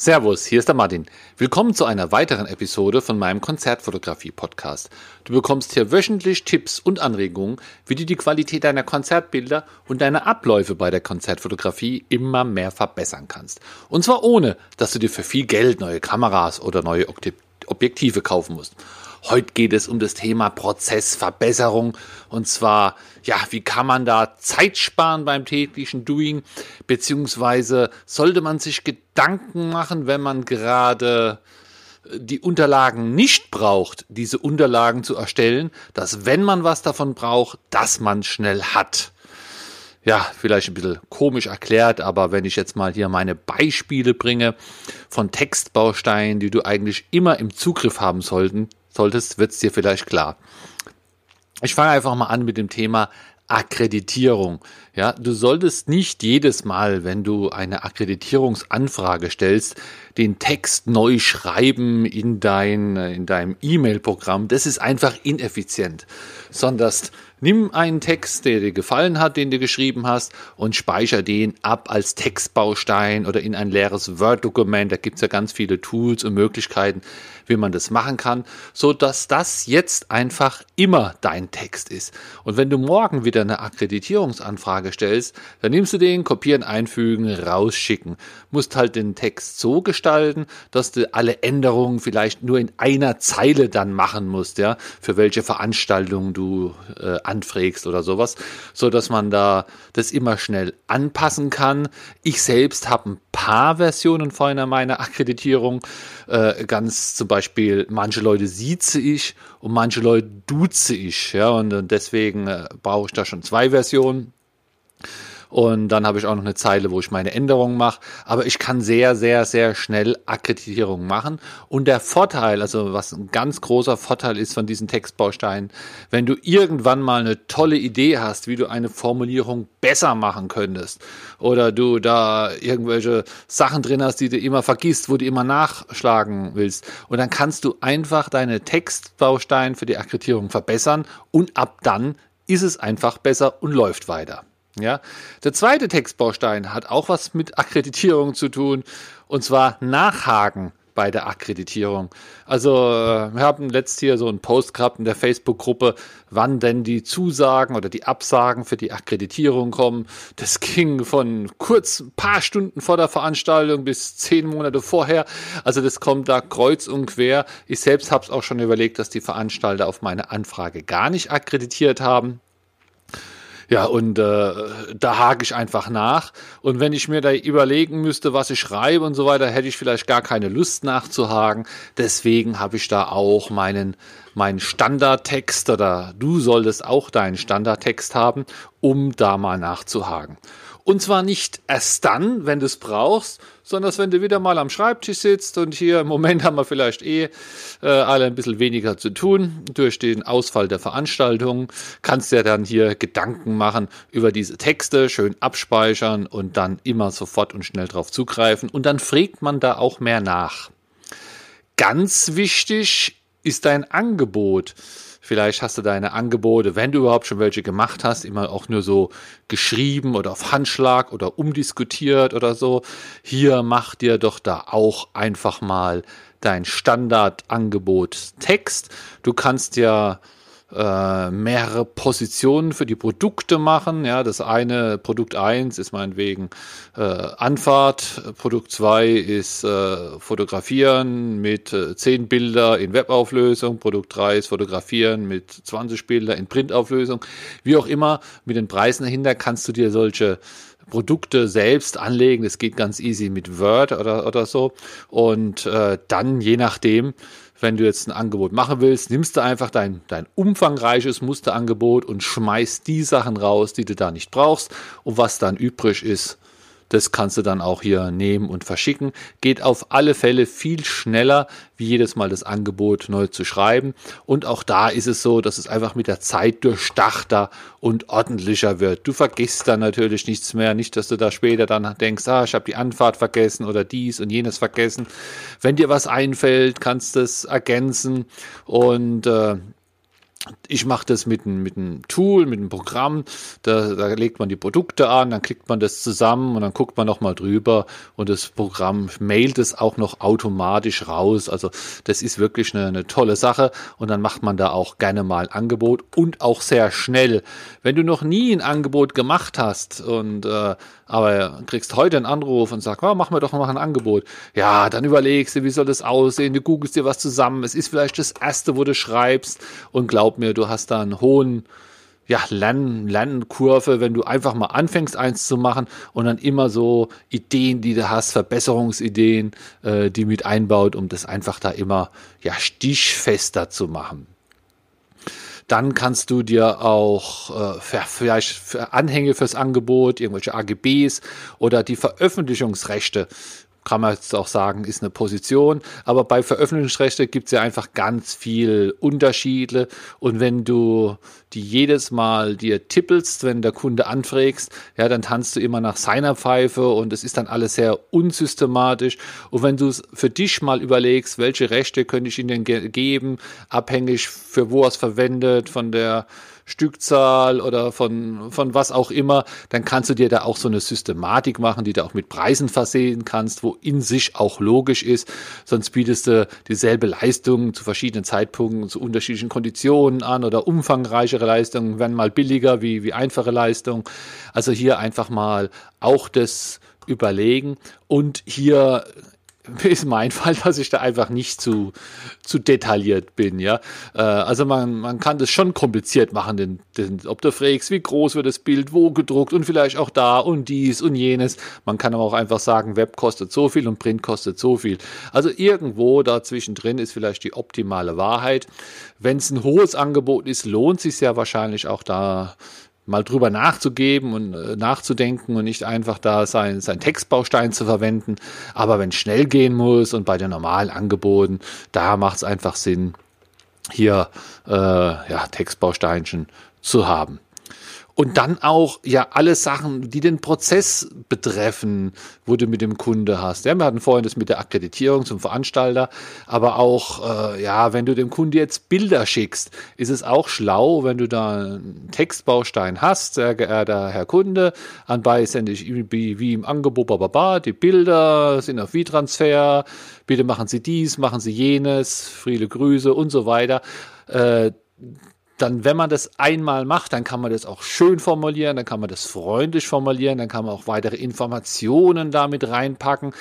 Servus, hier ist der Martin. Willkommen zu einer weiteren Episode von meinem Konzertfotografie-Podcast. Du bekommst hier wöchentlich Tipps und Anregungen, wie du die Qualität deiner Konzertbilder und deine Abläufe bei der Konzertfotografie immer mehr verbessern kannst. Und zwar ohne, dass du dir für viel Geld neue Kameras oder neue Objektive kaufen musst. Heute geht es um das Thema Prozessverbesserung. Und zwar, ja, wie kann man da Zeit sparen beim täglichen Doing? Beziehungsweise sollte man sich Gedanken machen, wenn man gerade äh, die Unterlagen nicht braucht, diese Unterlagen zu erstellen, dass wenn man was davon braucht, dass man schnell hat. Ja, vielleicht ein bisschen komisch erklärt, aber wenn ich jetzt mal hier meine Beispiele bringe von Textbausteinen, die du eigentlich immer im Zugriff haben sollten, solltest, wird es dir vielleicht klar. Ich fange einfach mal an mit dem Thema Akkreditierung. Ja, du solltest nicht jedes Mal, wenn du eine Akkreditierungsanfrage stellst, den Text neu schreiben in dein, in deinem E-Mail-Programm. Das ist einfach ineffizient. Sondern nimm einen Text, der dir gefallen hat, den du geschrieben hast, und speicher den ab als Textbaustein oder in ein leeres Word-Dokument. Da gibt's ja ganz viele Tools und Möglichkeiten, wie man das machen kann, so dass das jetzt einfach immer dein Text ist. Und wenn du morgen wieder eine Akkreditierungsanfrage stellst, dann nimmst du den, kopieren, einfügen, rausschicken. Musst halt den Text so gestalten, dass du alle Änderungen vielleicht nur in einer Zeile dann machen musst, ja, für welche Veranstaltung du äh, anfrägst oder sowas, so dass man da das immer schnell anpassen kann. Ich selbst habe ein paar Versionen von meiner Akkreditierung, äh, ganz zum Beispiel manche Leute sieze ich und manche Leute duze ich. Ja, und deswegen äh, brauche ich da schon zwei Versionen. Und dann habe ich auch noch eine Zeile, wo ich meine Änderungen mache. Aber ich kann sehr, sehr, sehr schnell Akkreditierungen machen. Und der Vorteil, also was ein ganz großer Vorteil ist von diesen Textbausteinen, wenn du irgendwann mal eine tolle Idee hast, wie du eine Formulierung besser machen könntest, oder du da irgendwelche Sachen drin hast, die du immer vergisst, wo du immer nachschlagen willst. Und dann kannst du einfach deine Textbausteine für die Akkreditierung verbessern und ab dann ist es einfach besser und läuft weiter. Ja, der zweite Textbaustein hat auch was mit Akkreditierung zu tun und zwar Nachhaken bei der Akkreditierung. Also äh, wir haben letzt hier so einen Post gehabt in der Facebook-Gruppe, wann denn die Zusagen oder die Absagen für die Akkreditierung kommen. Das ging von kurz ein paar Stunden vor der Veranstaltung bis zehn Monate vorher. Also das kommt da kreuz und quer. Ich selbst habe es auch schon überlegt, dass die Veranstalter auf meine Anfrage gar nicht akkreditiert haben. Ja, und äh, da hake ich einfach nach. Und wenn ich mir da überlegen müsste, was ich schreibe und so weiter, hätte ich vielleicht gar keine Lust nachzuhaken. Deswegen habe ich da auch meinen, meinen Standardtext oder du solltest auch deinen Standardtext haben, um da mal nachzuhaken. Und zwar nicht erst dann, wenn du es brauchst, sondern wenn du wieder mal am Schreibtisch sitzt und hier im Moment haben wir vielleicht eh äh, alle ein bisschen weniger zu tun durch den Ausfall der Veranstaltung, kannst du ja dann hier Gedanken machen über diese Texte, schön abspeichern und dann immer sofort und schnell drauf zugreifen und dann fragt man da auch mehr nach. Ganz wichtig ist dein Angebot. Vielleicht hast du deine Angebote, wenn du überhaupt schon welche gemacht hast, immer auch nur so geschrieben oder auf Handschlag oder umdiskutiert oder so. Hier mach dir doch da auch einfach mal dein Standardangebot Text. Du kannst ja äh, mehrere Positionen für die Produkte machen. Ja, das eine, Produkt 1 ist meinetwegen äh, Anfahrt, Produkt 2 ist äh, Fotografieren mit äh, 10 Bilder in Webauflösung, Produkt 3 ist Fotografieren mit 20 Bilder in Printauflösung. Wie auch immer, mit den Preisen dahinter kannst du dir solche Produkte selbst anlegen. Das geht ganz easy mit Word oder, oder so. Und äh, dann, je nachdem, wenn du jetzt ein Angebot machen willst, nimmst du einfach dein, dein umfangreiches Musterangebot und schmeißt die Sachen raus, die du da nicht brauchst. Und was dann übrig ist, das kannst du dann auch hier nehmen und verschicken. Geht auf alle Fälle viel schneller, wie jedes Mal das Angebot neu zu schreiben. Und auch da ist es so, dass es einfach mit der Zeit durchdachter und ordentlicher wird. Du vergisst dann natürlich nichts mehr. Nicht, dass du da später dann denkst, ah, ich habe die Anfahrt vergessen oder dies und jenes vergessen. Wenn dir was einfällt, kannst du es ergänzen und äh, ich mache das mit, mit einem Tool, mit einem Programm. Da, da legt man die Produkte an, dann klickt man das zusammen und dann guckt man nochmal drüber und das Programm mailt es auch noch automatisch raus. Also das ist wirklich eine, eine tolle Sache und dann macht man da auch gerne mal ein Angebot und auch sehr schnell. Wenn du noch nie ein Angebot gemacht hast und äh, aber kriegst heute einen Anruf und sagst, oh, mach mir doch mal ein Angebot. Ja, dann überlegst du, wie soll das aussehen? Du googelst dir was zusammen. Es ist vielleicht das erste, wo du schreibst und glaub mir, du hast da einen hohen ja, Lern Lernkurve, wenn du einfach mal anfängst, eins zu machen und dann immer so Ideen, die du hast, Verbesserungsideen, äh, die mit einbaut, um das einfach da immer ja stichfester zu machen. Dann kannst du dir auch äh, vielleicht für Anhänge fürs Angebot, irgendwelche AGBs oder die Veröffentlichungsrechte kann man jetzt auch sagen, ist eine Position. Aber bei Veröffentlichungsrechte gibt es ja einfach ganz viel Unterschiede. Und wenn du die jedes Mal dir tippelst, wenn der Kunde anfragst, ja, dann tanzt du immer nach seiner Pfeife und es ist dann alles sehr unsystematisch. Und wenn du es für dich mal überlegst, welche Rechte könnte ich ihnen geben, abhängig für wo er es verwendet, von der Stückzahl oder von, von was auch immer, dann kannst du dir da auch so eine Systematik machen, die du auch mit Preisen versehen kannst, wo in sich auch logisch ist. Sonst bietest du dieselbe Leistung zu verschiedenen Zeitpunkten, zu unterschiedlichen Konditionen an oder umfangreichere Leistungen werden mal billiger wie, wie einfache Leistungen. Also hier einfach mal auch das überlegen und hier ist mein Fall, dass ich da einfach nicht zu, zu detailliert bin, ja. Äh, also man, man kann das schon kompliziert machen, denn, denn ob du fragst, wie groß wird das Bild, wo gedruckt und vielleicht auch da und dies und jenes. Man kann aber auch einfach sagen, Web kostet so viel und Print kostet so viel. Also irgendwo dazwischen drin ist vielleicht die optimale Wahrheit. Wenn es ein hohes Angebot ist, lohnt sich ja wahrscheinlich auch da mal drüber nachzugeben und äh, nachzudenken und nicht einfach da sein, sein Textbaustein zu verwenden. Aber wenn es schnell gehen muss und bei den normalen Angeboten, da macht es einfach Sinn, hier äh, ja, Textbausteinchen zu haben. Und dann auch ja alle Sachen, die den Prozess betreffen, wo du mit dem Kunde hast. Ja, wir hatten vorhin das mit der Akkreditierung zum Veranstalter, aber auch äh, ja, wenn du dem Kunde jetzt Bilder schickst, ist es auch schlau, wenn du da einen Textbaustein hast, sehr geehrter Herr Kunde, anbei sende ich wie, im Angebot, bababa, die Bilder sind auf V-Transfer, bitte machen Sie dies, machen Sie jenes, viele Grüße und so weiter. Äh, dann, wenn man das einmal macht, dann kann man das auch schön formulieren, dann kann man das freundlich formulieren, dann kann man auch weitere Informationen damit reinpacken.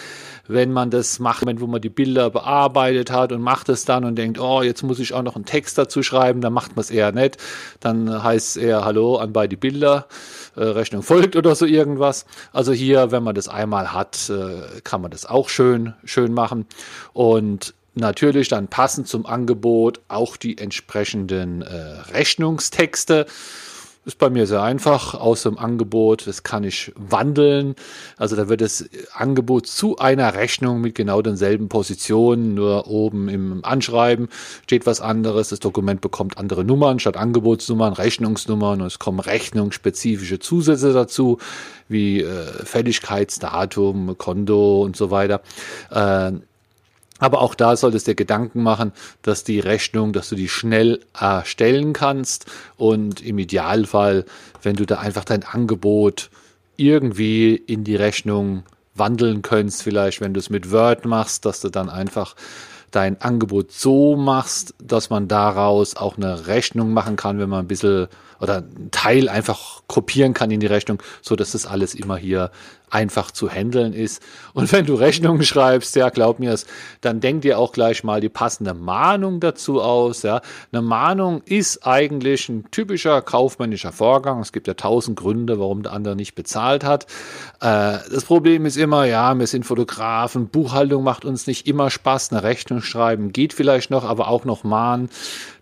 Wenn man das macht, wo man die Bilder bearbeitet hat und macht es dann und denkt, oh, jetzt muss ich auch noch einen Text dazu schreiben, dann macht man es eher nicht. Dann heißt es eher Hallo an beide Bilder, äh, Rechnung folgt oder so irgendwas. Also hier, wenn man das einmal hat, äh, kann man das auch schön, schön machen. Und natürlich dann passend zum Angebot auch die entsprechenden äh, Rechnungstexte. Ist bei mir sehr einfach aus dem Angebot. Das kann ich wandeln. Also da wird das Angebot zu einer Rechnung mit genau denselben Positionen, nur oben im Anschreiben steht was anderes. Das Dokument bekommt andere Nummern statt Angebotsnummern, Rechnungsnummern und es kommen rechnungsspezifische Zusätze dazu, wie äh, Fälligkeitsdatum, Konto und so weiter. Äh, aber auch da solltest du dir Gedanken machen, dass die Rechnung, dass du die schnell erstellen kannst. Und im Idealfall, wenn du da einfach dein Angebot irgendwie in die Rechnung wandeln könntest, vielleicht wenn du es mit Word machst, dass du dann einfach dein Angebot so machst, dass man daraus auch eine Rechnung machen kann, wenn man ein bisschen oder ein Teil einfach kopieren kann in die Rechnung, so dass das alles immer hier einfach zu handeln ist. Und wenn du Rechnungen schreibst, ja, glaub mir es, dann denk dir auch gleich mal die passende Mahnung dazu aus. Ja. Eine Mahnung ist eigentlich ein typischer kaufmännischer Vorgang. Es gibt ja tausend Gründe, warum der andere nicht bezahlt hat. Äh, das Problem ist immer, ja, wir sind Fotografen, Buchhaltung macht uns nicht immer Spaß, eine Rechnung schreiben geht vielleicht noch, aber auch noch mahnen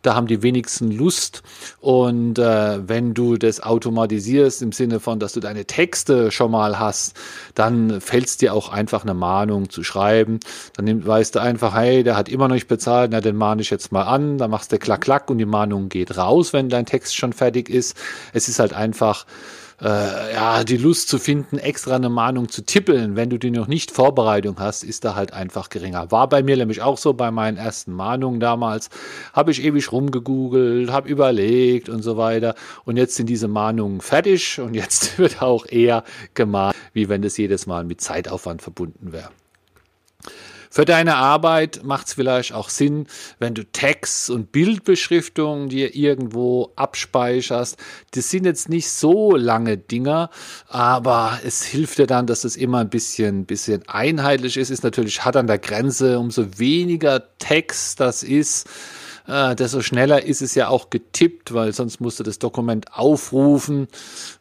da haben die wenigsten Lust. Und äh, wenn du das automatisierst im Sinne von, dass du deine Texte schon mal hast, dann fällt es dir auch einfach eine Mahnung zu schreiben. Dann weißt du einfach, hey, der hat immer noch nicht bezahlt, na, den mahne ich jetzt mal an, dann machst du klack, klack und die Mahnung geht raus, wenn dein Text schon fertig ist. Es ist halt einfach äh, ja, die Lust zu finden, extra eine Mahnung zu tippeln, wenn du die noch nicht Vorbereitung hast, ist da halt einfach geringer. War bei mir nämlich auch so bei meinen ersten Mahnungen damals. Habe ich ewig rumgegoogelt, habe überlegt und so weiter. Und jetzt sind diese Mahnungen fertig und jetzt wird auch eher gemahnt, wie wenn das jedes Mal mit Zeitaufwand verbunden wäre. Für deine Arbeit macht es vielleicht auch Sinn, wenn du Text und Bildbeschriftungen dir irgendwo abspeicherst. Das sind jetzt nicht so lange Dinger, aber es hilft dir dann, dass es immer ein bisschen, bisschen einheitlich ist. Ist natürlich hart an der Grenze, umso weniger Text das ist äh, desto schneller ist es ja auch getippt, weil sonst musst du das Dokument aufrufen,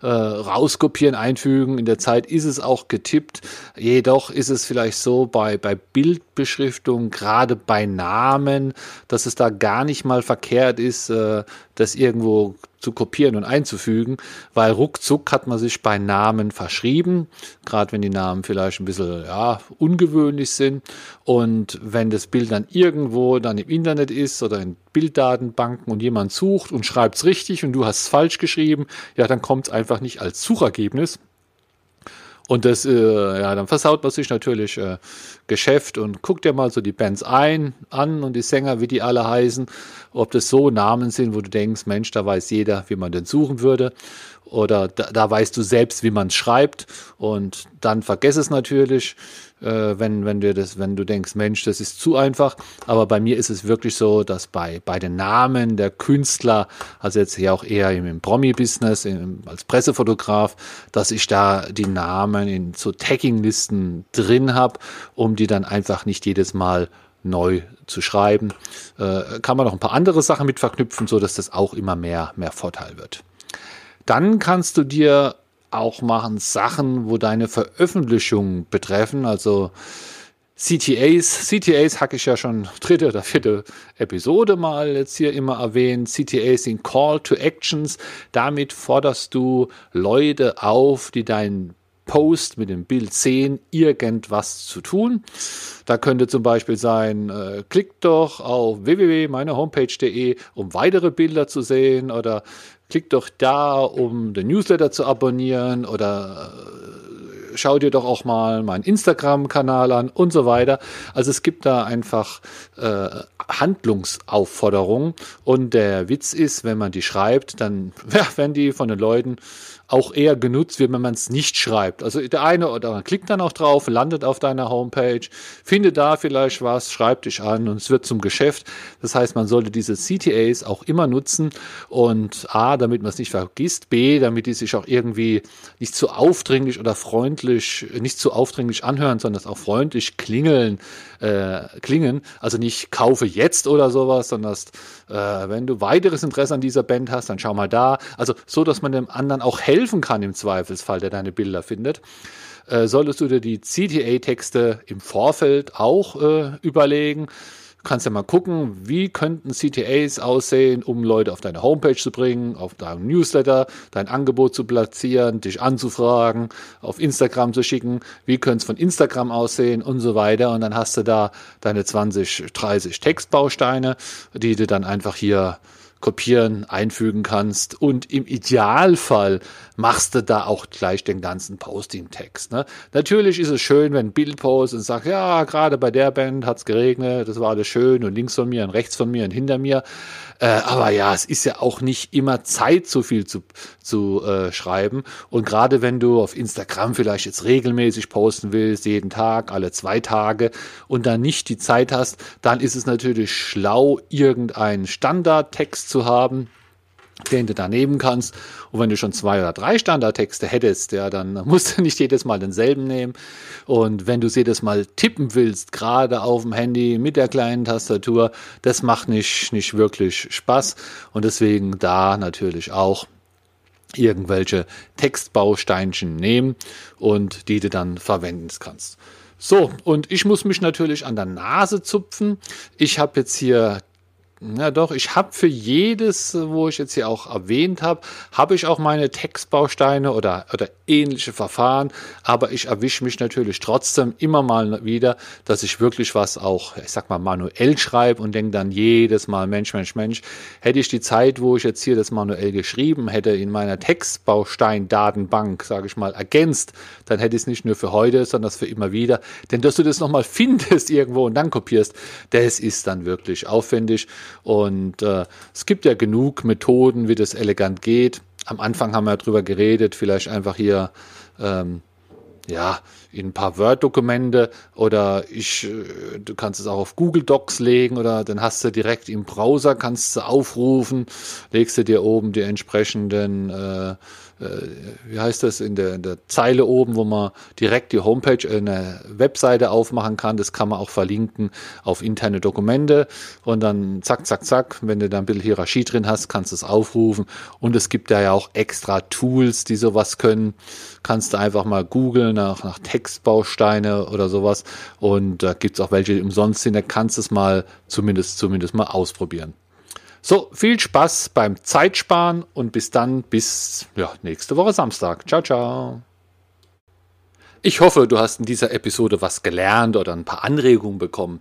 äh, rauskopieren, einfügen. In der Zeit ist es auch getippt. Jedoch ist es vielleicht so bei, bei Bildbeschriftung, gerade bei Namen, dass es da gar nicht mal verkehrt ist, äh, das irgendwo zu kopieren und einzufügen, weil ruckzuck hat man sich bei Namen verschrieben, gerade wenn die Namen vielleicht ein bisschen ja, ungewöhnlich sind. Und wenn das Bild dann irgendwo dann im Internet ist oder in Bilddatenbanken und jemand sucht und schreibt es richtig und du hast es falsch geschrieben, ja, dann kommt es einfach nicht als Suchergebnis. Und das, äh, ja, dann versaut man sich natürlich äh, Geschäft und guckt dir mal so die Bands ein, an und die Sänger, wie die alle heißen, ob das so Namen sind, wo du denkst, Mensch, da weiß jeder, wie man den suchen würde oder da, da weißt du selbst, wie man es schreibt und dann vergess es natürlich, äh, wenn, wenn, dir das, wenn du denkst, Mensch, das ist zu einfach. Aber bei mir ist es wirklich so, dass bei, bei den Namen der Künstler, also jetzt hier auch eher im, im Promi-Business, als Pressefotograf, dass ich da die Namen in so Tagging-Listen drin habe, um die dann einfach nicht jedes Mal neu zu schreiben. Äh, kann man noch ein paar andere Sachen mit verknüpfen, so dass das auch immer mehr, mehr Vorteil wird. Dann kannst du dir auch machen Sachen, wo deine Veröffentlichungen betreffen, also CTAs, CTAs hacke ich ja schon dritte oder vierte Episode mal jetzt hier immer erwähnt. CTAs sind Call to Actions. Damit forderst du Leute auf, die deinen Post mit dem Bild sehen, irgendwas zu tun. Da könnte zum Beispiel sein, äh, klickt doch auf www.meinehomepage.de, um weitere Bilder zu sehen oder Klick doch da, um den Newsletter zu abonnieren oder äh, schau dir doch auch mal meinen Instagram-Kanal an und so weiter. Also es gibt da einfach äh, Handlungsaufforderungen und der Witz ist, wenn man die schreibt, dann ja, werden die von den Leuten auch eher genutzt wird, wenn man es nicht schreibt. Also der eine oder andere klickt dann auch drauf, landet auf deiner Homepage, findet da vielleicht was, schreibt dich an und es wird zum Geschäft. Das heißt, man sollte diese CTAs auch immer nutzen und A, damit man es nicht vergisst, B, damit die sich auch irgendwie nicht zu aufdringlich oder freundlich, nicht zu aufdringlich anhören, sondern auch freundlich klingeln, äh, klingen. Also nicht kaufe jetzt oder sowas, sondern äh, wenn du weiteres Interesse an dieser Band hast, dann schau mal da. Also so, dass man dem anderen auch helfen helfen kann im Zweifelsfall, der deine Bilder findet, äh, solltest du dir die CTA-Texte im Vorfeld auch äh, überlegen. Du kannst ja mal gucken, wie könnten CTAs aussehen, um Leute auf deine Homepage zu bringen, auf deinem Newsletter, dein Angebot zu platzieren, dich anzufragen, auf Instagram zu schicken, wie könnte es von Instagram aussehen und so weiter. Und dann hast du da deine 20, 30 Textbausteine, die du dann einfach hier kopieren, einfügen kannst und im Idealfall machst du da auch gleich den ganzen Posting-Text. Ne? Natürlich ist es schön, wenn ein Bild post und sagt, ja, gerade bei der Band hat es geregnet, das war alles schön und links von mir und rechts von mir und hinter mir. Äh, aber ja, es ist ja auch nicht immer Zeit, so viel zu, zu äh, schreiben. Und gerade wenn du auf Instagram vielleicht jetzt regelmäßig posten willst, jeden Tag, alle zwei Tage und dann nicht die Zeit hast, dann ist es natürlich schlau, irgendeinen Standardtext zu haben, den du daneben kannst. Und wenn du schon zwei oder drei Standardtexte hättest, ja, dann musst du nicht jedes Mal denselben nehmen. Und wenn du sie jedes Mal tippen willst, gerade auf dem Handy mit der kleinen Tastatur, das macht nicht, nicht wirklich Spaß. Und deswegen da natürlich auch irgendwelche Textbausteinchen nehmen und die du dann verwenden kannst. So, und ich muss mich natürlich an der Nase zupfen. Ich habe jetzt hier ja doch, ich habe für jedes, wo ich jetzt hier auch erwähnt habe, habe ich auch meine Textbausteine oder, oder ähnliche Verfahren, aber ich erwische mich natürlich trotzdem immer mal wieder, dass ich wirklich was auch, ich sag mal, manuell schreibe und denke dann jedes Mal, Mensch, Mensch, Mensch, hätte ich die Zeit, wo ich jetzt hier das manuell geschrieben hätte, in meiner Textbaustein-Datenbank, sage ich mal, ergänzt, dann hätte ich es nicht nur für heute, sondern für immer wieder. Denn dass du das nochmal findest irgendwo und dann kopierst, das ist dann wirklich aufwendig. Und äh, es gibt ja genug Methoden, wie das elegant geht. Am Anfang haben wir darüber geredet, vielleicht einfach hier ähm, ja, in ein paar Word-Dokumente oder ich, äh, du kannst es auch auf Google Docs legen oder dann hast du direkt im Browser, kannst du aufrufen, legst du dir oben die entsprechenden äh, wie heißt das, in der, in der Zeile oben, wo man direkt die Homepage, äh, eine Webseite aufmachen kann. Das kann man auch verlinken auf interne Dokumente und dann zack, zack, zack, wenn du da ein bisschen Hierarchie drin hast, kannst du es aufrufen. Und es gibt da ja auch extra Tools, die sowas können. Kannst du einfach mal googeln nach, nach Textbausteine oder sowas. Und da gibt es auch welche, die umsonst sind. Da kannst du es mal zumindest, zumindest mal ausprobieren. So, viel Spaß beim Zeitsparen und bis dann, bis ja, nächste Woche Samstag. Ciao, ciao. Ich hoffe, du hast in dieser Episode was gelernt oder ein paar Anregungen bekommen.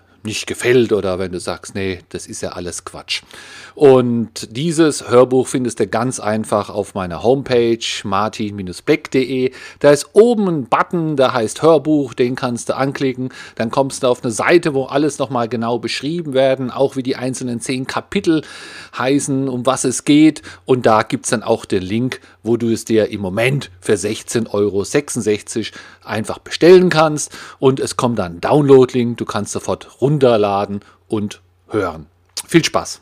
nicht gefällt oder wenn du sagst, nee, das ist ja alles Quatsch. Und dieses Hörbuch findest du ganz einfach auf meiner Homepage martin-beck.de. Da ist oben ein Button, der heißt Hörbuch, den kannst du anklicken. Dann kommst du auf eine Seite, wo alles nochmal genau beschrieben werden, auch wie die einzelnen zehn Kapitel heißen, um was es geht. Und da gibt es dann auch den Link, wo du es dir im Moment für 16,66 Euro einfach bestellen kannst. Und es kommt dann Download-Link, du kannst sofort runterladen und hören. Viel Spaß!